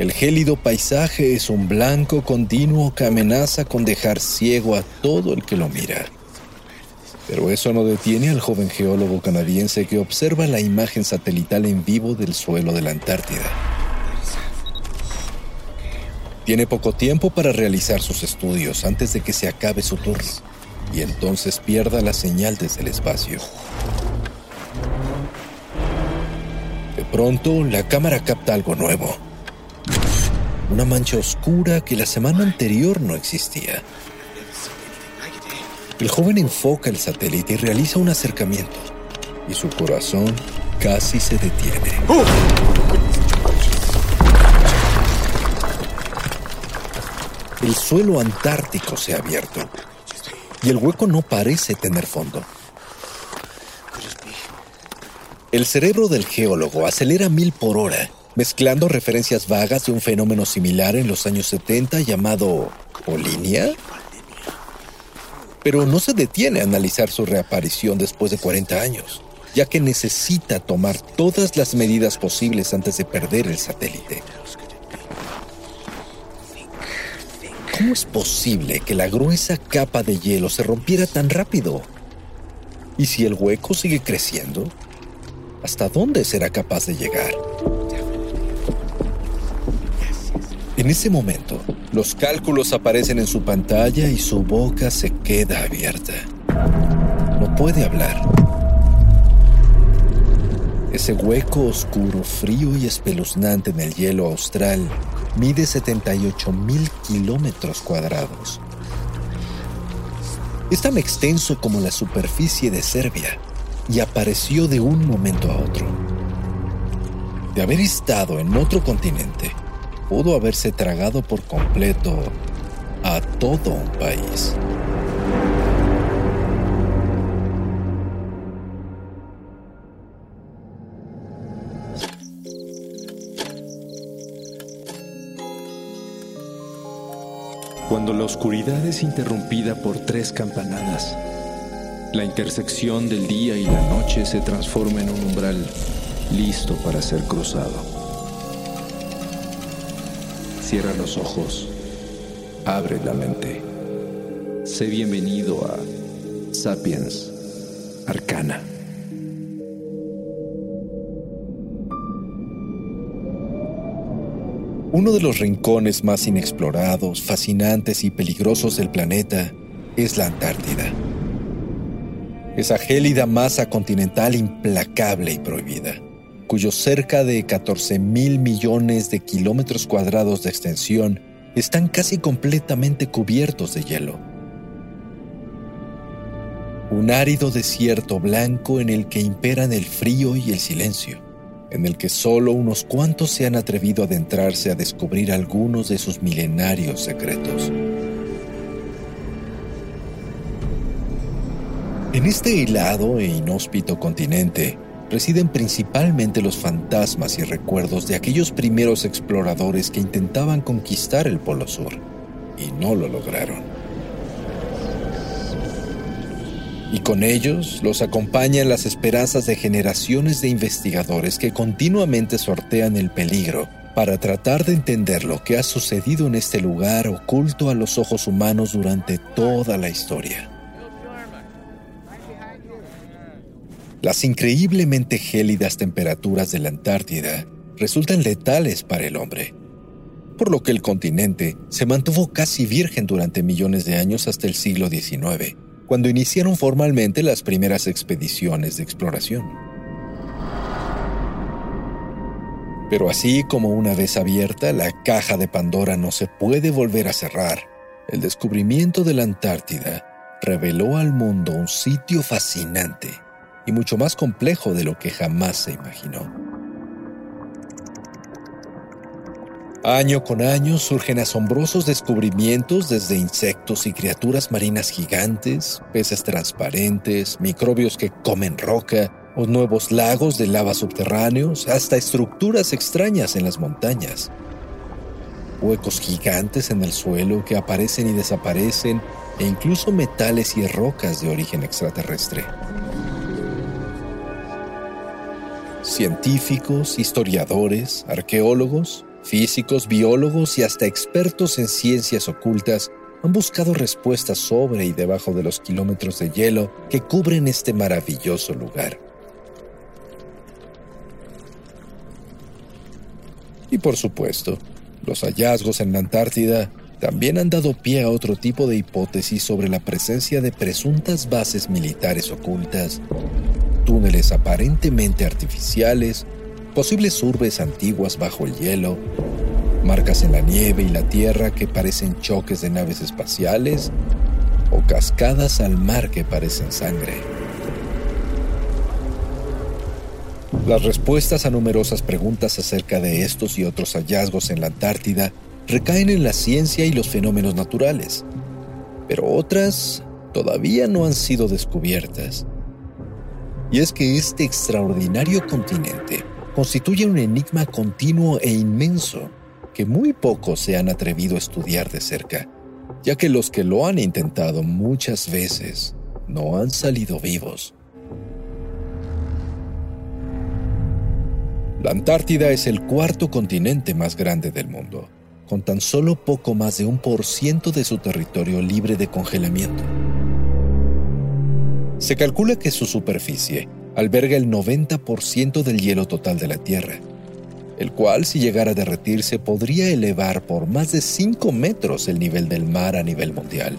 El gélido paisaje es un blanco continuo que amenaza con dejar ciego a todo el que lo mira. Pero eso no detiene al joven geólogo canadiense que observa la imagen satelital en vivo del suelo de la Antártida. Tiene poco tiempo para realizar sus estudios antes de que se acabe su turno y entonces pierda la señal desde el espacio. De pronto, la cámara capta algo nuevo una mancha oscura que la semana anterior no existía. El joven enfoca el satélite y realiza un acercamiento, y su corazón casi se detiene. El suelo antártico se ha abierto, y el hueco no parece tener fondo. El cerebro del geólogo acelera mil por hora mezclando referencias vagas de un fenómeno similar en los años 70 llamado Polinia. Pero no se detiene a analizar su reaparición después de 40 años, ya que necesita tomar todas las medidas posibles antes de perder el satélite. ¿Cómo es posible que la gruesa capa de hielo se rompiera tan rápido? ¿Y si el hueco sigue creciendo? ¿Hasta dónde será capaz de llegar? En ese momento, los cálculos aparecen en su pantalla y su boca se queda abierta. No puede hablar. Ese hueco oscuro, frío y espeluznante en el hielo austral mide 78 mil kilómetros cuadrados. Es tan extenso como la superficie de Serbia y apareció de un momento a otro. De haber estado en otro continente, pudo haberse tragado por completo a todo un país. Cuando la oscuridad es interrumpida por tres campanadas, la intersección del día y la noche se transforma en un umbral listo para ser cruzado. Cierra los ojos, abre la mente. Sé bienvenido a Sapiens Arcana. Uno de los rincones más inexplorados, fascinantes y peligrosos del planeta es la Antártida. Esa gélida masa continental implacable y prohibida cuyos cerca de 14 mil millones de kilómetros cuadrados de extensión están casi completamente cubiertos de hielo. Un árido desierto blanco en el que imperan el frío y el silencio, en el que solo unos cuantos se han atrevido a adentrarse a descubrir algunos de sus milenarios secretos. En este helado e inhóspito continente, residen principalmente los fantasmas y recuerdos de aquellos primeros exploradores que intentaban conquistar el Polo Sur y no lo lograron. Y con ellos los acompañan las esperanzas de generaciones de investigadores que continuamente sortean el peligro para tratar de entender lo que ha sucedido en este lugar oculto a los ojos humanos durante toda la historia. Las increíblemente gélidas temperaturas de la Antártida resultan letales para el hombre, por lo que el continente se mantuvo casi virgen durante millones de años hasta el siglo XIX, cuando iniciaron formalmente las primeras expediciones de exploración. Pero así como una vez abierta, la caja de Pandora no se puede volver a cerrar. El descubrimiento de la Antártida reveló al mundo un sitio fascinante mucho más complejo de lo que jamás se imaginó. Año con año surgen asombrosos descubrimientos desde insectos y criaturas marinas gigantes, peces transparentes, microbios que comen roca, o nuevos lagos de lava subterráneos, hasta estructuras extrañas en las montañas. Huecos gigantes en el suelo que aparecen y desaparecen, e incluso metales y rocas de origen extraterrestre. Científicos, historiadores, arqueólogos Físicos, biólogos y hasta expertos en ciencias ocultas han buscado respuestas sobre y debajo de los kilómetros de hielo que cubren este maravilloso lugar. Y por supuesto, los hallazgos en la Antártida también han dado pie a otro tipo de hipótesis sobre la presencia de presuntas bases militares ocultas, túneles aparentemente artificiales, posibles urbes antiguas bajo el hielo, marcas en la nieve y la tierra que parecen choques de naves espaciales o cascadas al mar que parecen sangre. Las respuestas a numerosas preguntas acerca de estos y otros hallazgos en la Antártida recaen en la ciencia y los fenómenos naturales, pero otras todavía no han sido descubiertas. Y es que este extraordinario continente constituye un enigma continuo e inmenso que muy pocos se han atrevido a estudiar de cerca, ya que los que lo han intentado muchas veces no han salido vivos. La Antártida es el cuarto continente más grande del mundo, con tan solo poco más de un por ciento de su territorio libre de congelamiento. Se calcula que su superficie alberga el 90% del hielo total de la Tierra, el cual si llegara a derretirse podría elevar por más de 5 metros el nivel del mar a nivel mundial.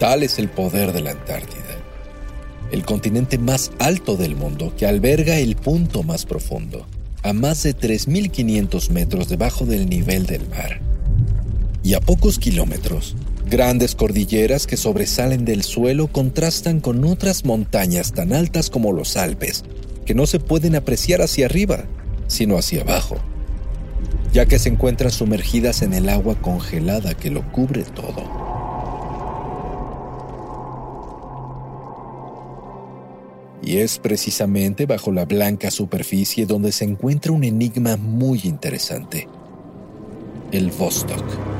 Tal es el poder de la Antártida, el continente más alto del mundo que alberga el punto más profundo, a más de 3.500 metros debajo del nivel del mar. Y a pocos kilómetros, grandes cordilleras que sobresalen del suelo contrastan con otras montañas tan altas como los Alpes, que no se pueden apreciar hacia arriba, sino hacia abajo, ya que se encuentran sumergidas en el agua congelada que lo cubre todo. Y es precisamente bajo la blanca superficie donde se encuentra un enigma muy interesante, el Vostok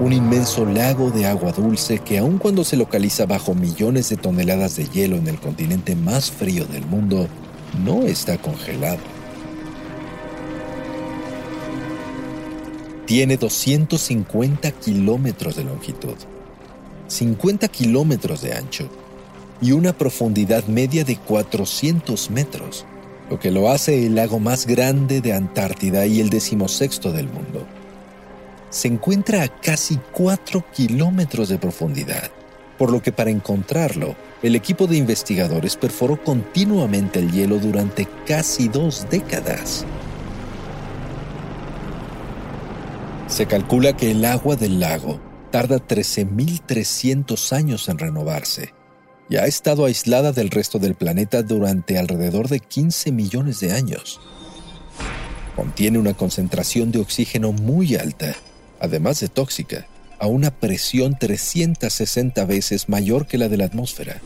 un inmenso lago de agua dulce que aun cuando se localiza bajo millones de toneladas de hielo en el continente más frío del mundo, no está congelado. Tiene 250 kilómetros de longitud, 50 kilómetros de ancho y una profundidad media de 400 metros, lo que lo hace el lago más grande de Antártida y el decimosexto del mundo se encuentra a casi 4 kilómetros de profundidad, por lo que para encontrarlo, el equipo de investigadores perforó continuamente el hielo durante casi dos décadas. Se calcula que el agua del lago tarda 13.300 años en renovarse y ha estado aislada del resto del planeta durante alrededor de 15 millones de años. Contiene una concentración de oxígeno muy alta además de tóxica, a una presión 360 veces mayor que la de la atmósfera.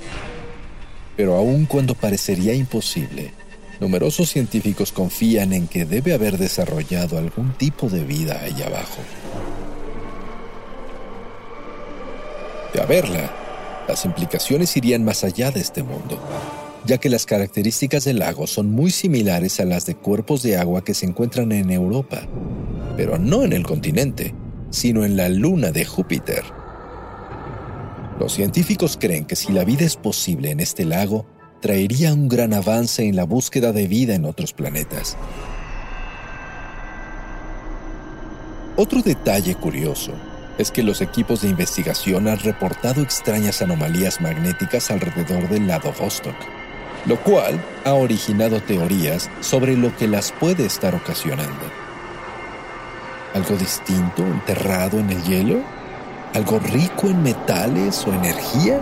Pero aun cuando parecería imposible, numerosos científicos confían en que debe haber desarrollado algún tipo de vida ahí abajo. De haberla, las implicaciones irían más allá de este mundo, ya que las características del lago son muy similares a las de cuerpos de agua que se encuentran en Europa, pero no en el continente, sino en la luna de Júpiter. Los científicos creen que si la vida es posible en este lago, traería un gran avance en la búsqueda de vida en otros planetas. Otro detalle curioso es que los equipos de investigación han reportado extrañas anomalías magnéticas alrededor del lado Vostok, lo cual ha originado teorías sobre lo que las puede estar ocasionando. ¿Algo distinto enterrado en el hielo? ¿Algo rico en metales o energía?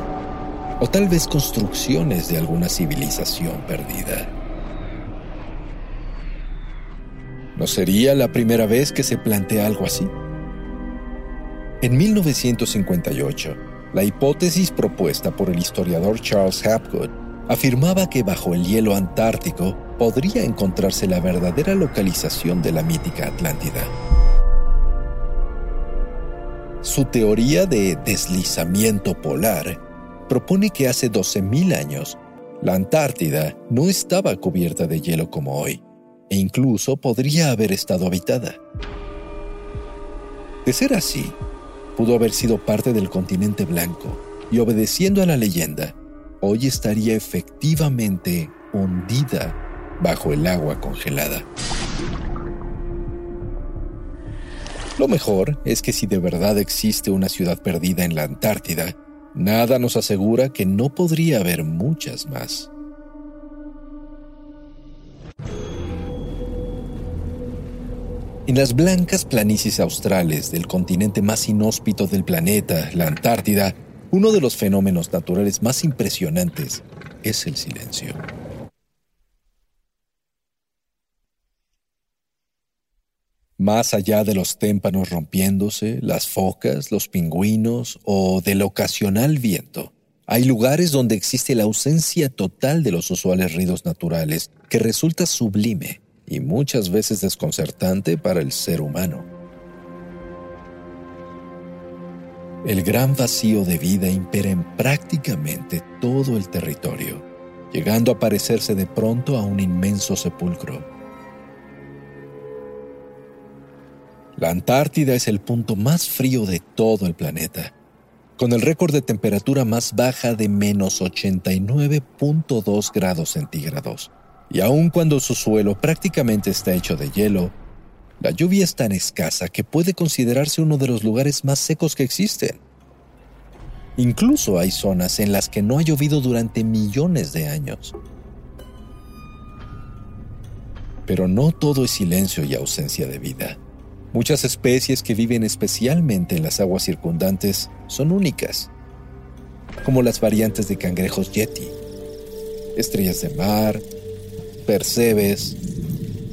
¿O tal vez construcciones de alguna civilización perdida? ¿No sería la primera vez que se plantea algo así? En 1958, la hipótesis propuesta por el historiador Charles Hapgood afirmaba que bajo el hielo antártico podría encontrarse la verdadera localización de la mítica Atlántida. Su teoría de deslizamiento polar propone que hace 12.000 años la Antártida no estaba cubierta de hielo como hoy, e incluso podría haber estado habitada. De ser así, pudo haber sido parte del continente blanco y obedeciendo a la leyenda, hoy estaría efectivamente hundida bajo el agua congelada. Lo mejor es que si de verdad existe una ciudad perdida en la Antártida, nada nos asegura que no podría haber muchas más. En las blancas planicies australes del continente más inhóspito del planeta, la Antártida, uno de los fenómenos naturales más impresionantes es el silencio. Más allá de los témpanos rompiéndose, las focas, los pingüinos o del ocasional viento, hay lugares donde existe la ausencia total de los usuales ruidos naturales, que resulta sublime y muchas veces desconcertante para el ser humano. El gran vacío de vida impera en prácticamente todo el territorio, llegando a parecerse de pronto a un inmenso sepulcro. La Antártida es el punto más frío de todo el planeta, con el récord de temperatura más baja de menos 89.2 grados centígrados y aun cuando su suelo prácticamente está hecho de hielo, la lluvia es tan escasa que puede considerarse uno de los lugares más secos que existen. Incluso hay zonas en las que no ha llovido durante millones de años. Pero no todo es silencio y ausencia de vida. Muchas especies que viven especialmente en las aguas circundantes son únicas, como las variantes de cangrejos yeti, estrellas de mar, percebes,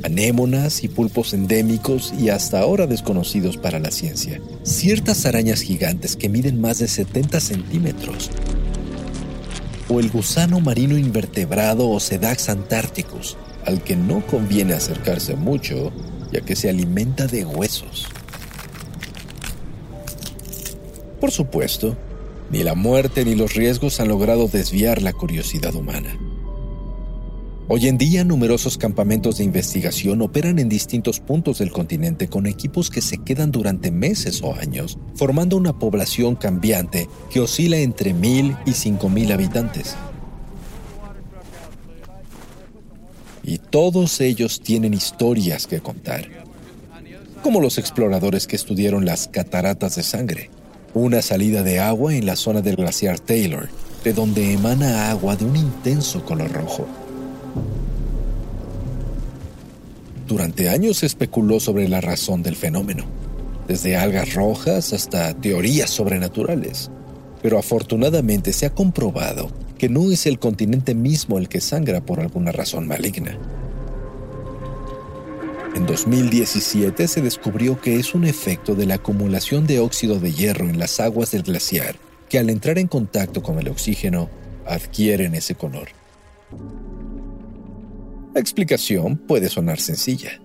anémonas y pulpos endémicos y hasta ahora desconocidos para la ciencia. Ciertas arañas gigantes que miden más de 70 centímetros. O el gusano marino invertebrado o Sedax antarcticus, al que no conviene acercarse mucho, ya que se alimenta de huesos. Por supuesto, ni la muerte ni los riesgos han logrado desviar la curiosidad humana. Hoy en día, numerosos campamentos de investigación operan en distintos puntos del continente con equipos que se quedan durante meses o años, formando una población cambiante que oscila entre mil y cinco mil habitantes. Todos ellos tienen historias que contar, como los exploradores que estudiaron las cataratas de sangre, una salida de agua en la zona del glaciar Taylor, de donde emana agua de un intenso color rojo. Durante años se especuló sobre la razón del fenómeno, desde algas rojas hasta teorías sobrenaturales. Pero afortunadamente se ha comprobado que no es el continente mismo el que sangra por alguna razón maligna. En 2017 se descubrió que es un efecto de la acumulación de óxido de hierro en las aguas del glaciar, que al entrar en contacto con el oxígeno adquieren ese color. La explicación puede sonar sencilla.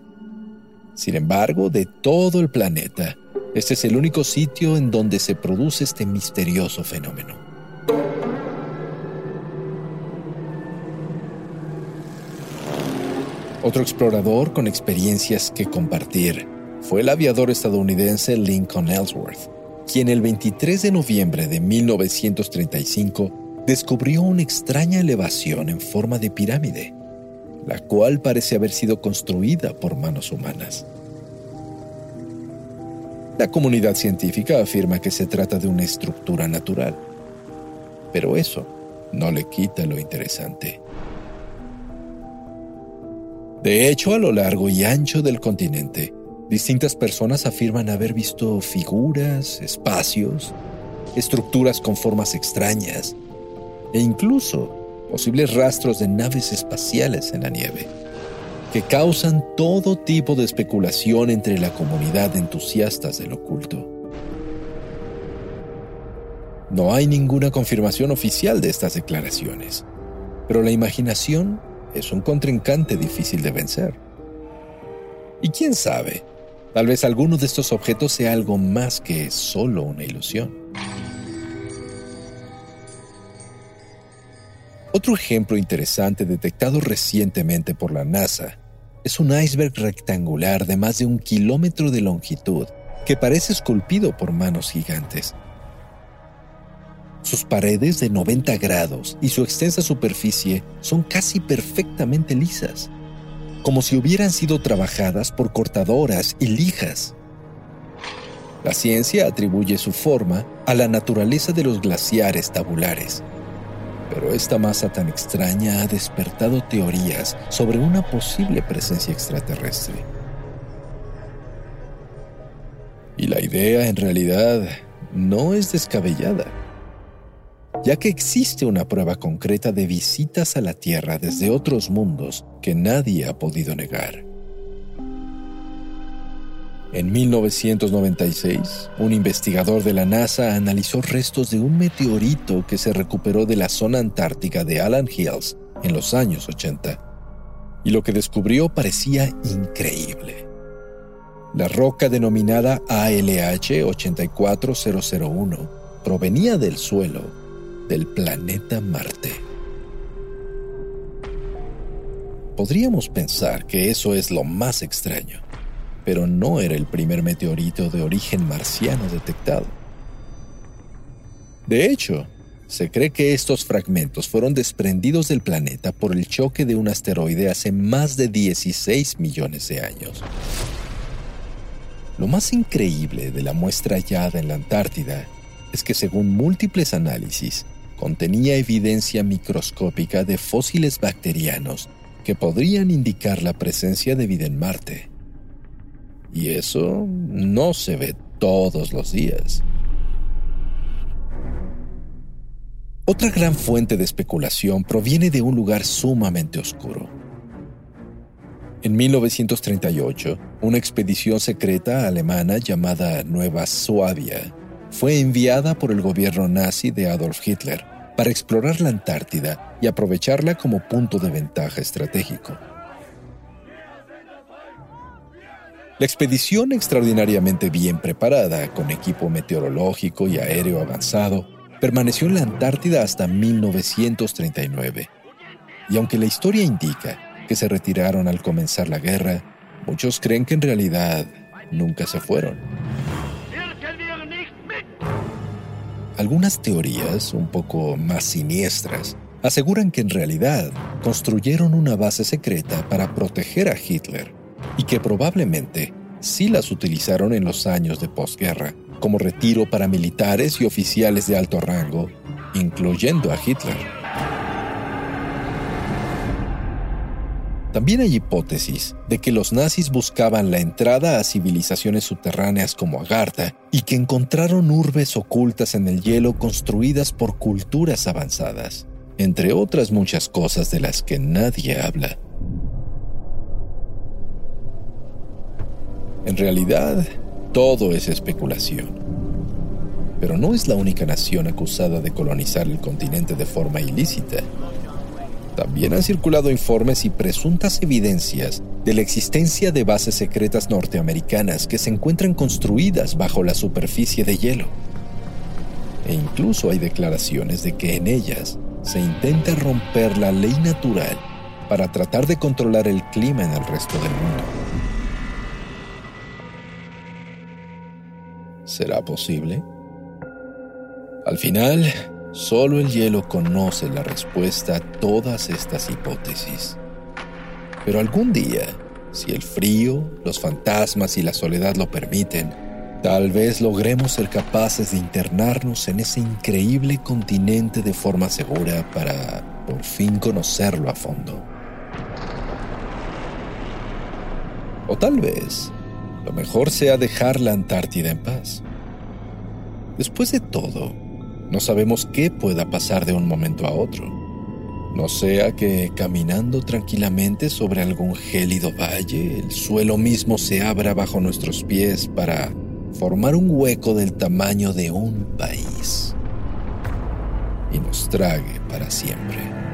Sin embargo, de todo el planeta, este es el único sitio en donde se produce este misterioso fenómeno. Otro explorador con experiencias que compartir fue el aviador estadounidense Lincoln Ellsworth, quien el 23 de noviembre de 1935 descubrió una extraña elevación en forma de pirámide la cual parece haber sido construida por manos humanas. La comunidad científica afirma que se trata de una estructura natural, pero eso no le quita lo interesante. De hecho, a lo largo y ancho del continente, distintas personas afirman haber visto figuras, espacios, estructuras con formas extrañas e incluso posibles rastros de naves espaciales en la nieve, que causan todo tipo de especulación entre la comunidad de entusiastas del oculto. No hay ninguna confirmación oficial de estas declaraciones, pero la imaginación es un contrincante difícil de vencer. Y quién sabe, tal vez alguno de estos objetos sea algo más que solo una ilusión. Otro ejemplo interesante detectado recientemente por la NASA es un iceberg rectangular de más de un kilómetro de longitud que parece esculpido por manos gigantes. Sus paredes de 90 grados y su extensa superficie son casi perfectamente lisas, como si hubieran sido trabajadas por cortadoras y lijas. La ciencia atribuye su forma a la naturaleza de los glaciares tabulares, pero esta masa tan extraña ha despertado teorías sobre una posible presencia extraterrestre. Y la idea en realidad no es descabellada, ya que existe una prueba concreta de visitas a la Tierra desde otros mundos que nadie ha podido negar. En 1996, un investigador de la NASA analizó restos de un meteorito que se recuperó de la zona antártica de Allen Hills en los años 80. Y lo que descubrió parecía increíble. La roca denominada ALH 84001 provenía del suelo del planeta Marte. Podríamos pensar que eso es lo más extraño pero no era el primer meteorito de origen marciano detectado. De hecho, se cree que estos fragmentos fueron desprendidos del planeta por el choque de un asteroide hace más de 16 millones de años. Lo más increíble de la muestra hallada en la Antártida es que según múltiples análisis, contenía evidencia microscópica de fósiles bacterianos que podrían indicar la presencia de vida en Marte. Y eso no se ve todos los días. Otra gran fuente de especulación proviene de un lugar sumamente oscuro. En 1938, una expedición secreta alemana llamada Nueva Suabia fue enviada por el gobierno nazi de Adolf Hitler para explorar la Antártida y aprovecharla como punto de ventaja estratégico. La expedición extraordinariamente bien preparada, con equipo meteorológico y aéreo avanzado, permaneció en la Antártida hasta 1939. Y aunque la historia indica que se retiraron al comenzar la guerra, muchos creen que en realidad nunca se fueron. Algunas teorías, un poco más siniestras, aseguran que en realidad construyeron una base secreta para proteger a Hitler y que probablemente sí las utilizaron en los años de posguerra, como retiro para militares y oficiales de alto rango, incluyendo a Hitler. También hay hipótesis de que los nazis buscaban la entrada a civilizaciones subterráneas como Agartha y que encontraron urbes ocultas en el hielo construidas por culturas avanzadas, entre otras muchas cosas de las que nadie habla. En realidad, todo es especulación. Pero no es la única nación acusada de colonizar el continente de forma ilícita. También han circulado informes y presuntas evidencias de la existencia de bases secretas norteamericanas que se encuentran construidas bajo la superficie de hielo. E incluso hay declaraciones de que en ellas se intenta romper la ley natural para tratar de controlar el clima en el resto del mundo. ¿Será posible? Al final, solo el hielo conoce la respuesta a todas estas hipótesis. Pero algún día, si el frío, los fantasmas y la soledad lo permiten, tal vez logremos ser capaces de internarnos en ese increíble continente de forma segura para por fin conocerlo a fondo. O tal vez lo mejor sea dejar la Antártida en paz. Después de todo, no sabemos qué pueda pasar de un momento a otro. No sea que caminando tranquilamente sobre algún gélido valle, el suelo mismo se abra bajo nuestros pies para formar un hueco del tamaño de un país y nos trague para siempre.